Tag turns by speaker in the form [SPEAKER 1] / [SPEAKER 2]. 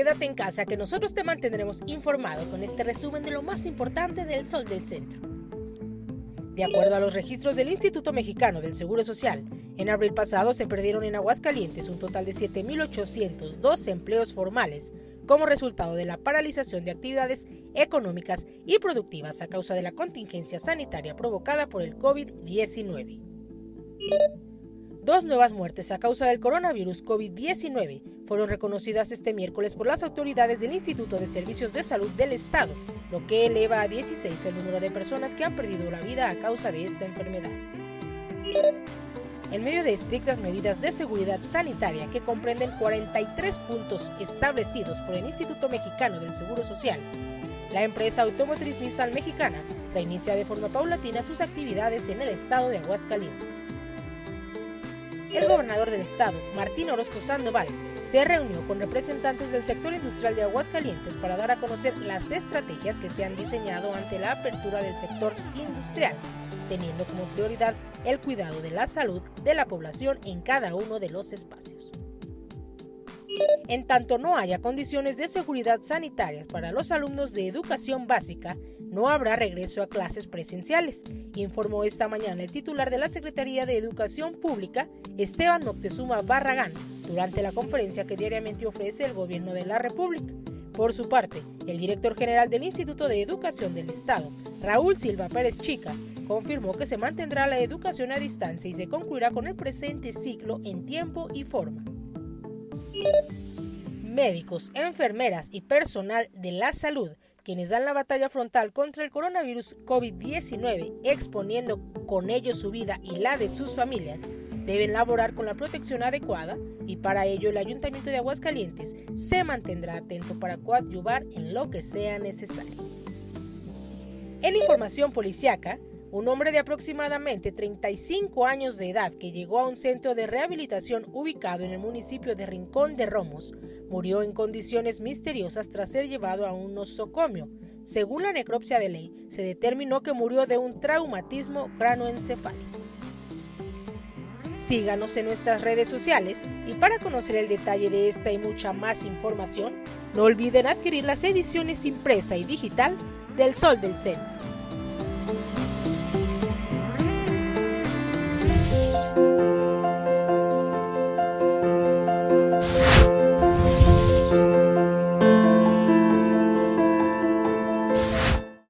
[SPEAKER 1] quédate en casa que nosotros te mantendremos informado con este resumen de lo más importante del Sol del Centro. De acuerdo a los registros del Instituto Mexicano del Seguro Social, en abril pasado se perdieron en Aguascalientes un total de 7.802 empleos formales como resultado de la paralización de actividades económicas y productivas a causa de la contingencia sanitaria provocada por el COVID-19. Dos nuevas muertes a causa del coronavirus COVID-19 fueron reconocidas este miércoles por las autoridades del Instituto de Servicios de Salud del Estado, lo que eleva a 16 el número de personas que han perdido la vida a causa de esta enfermedad. En medio de estrictas medidas de seguridad sanitaria que comprenden 43 puntos establecidos por el Instituto Mexicano del Seguro Social, la empresa automotriz Nissan mexicana reinicia de forma paulatina sus actividades en el estado de Aguascalientes. El gobernador del estado, Martín Orozco Sandoval, se reunió con representantes del sector industrial de Aguascalientes para dar a conocer las estrategias que se han diseñado ante la apertura del sector industrial, teniendo como prioridad el cuidado de la salud de la población en cada uno de los espacios. En tanto no haya condiciones de seguridad sanitarias para los alumnos de educación básica, no habrá regreso a clases presenciales, informó esta mañana el titular de la Secretaría de Educación Pública, Esteban Moctezuma Barragán, durante la conferencia que diariamente ofrece el Gobierno de la República. Por su parte, el director general del Instituto de Educación del Estado, Raúl Silva Pérez Chica, confirmó que se mantendrá la educación a distancia y se concluirá con el presente ciclo en tiempo y forma. Médicos, enfermeras y personal de la salud quienes dan la batalla frontal contra el coronavirus COVID-19, exponiendo con ello su vida y la de sus familias, deben laborar con la protección adecuada y para ello el Ayuntamiento de Aguascalientes se mantendrá atento para coadyuvar en lo que sea necesario. En información policiaca, un hombre de aproximadamente 35 años de edad que llegó a un centro de rehabilitación ubicado en el municipio de Rincón de Romos murió en condiciones misteriosas tras ser llevado a un nosocomio. Según la necropsia de ley, se determinó que murió de un traumatismo cranoencefálico. Síganos en nuestras redes sociales y para conocer el detalle de esta y mucha más información, no olviden adquirir las ediciones impresa y digital del Sol del Centro.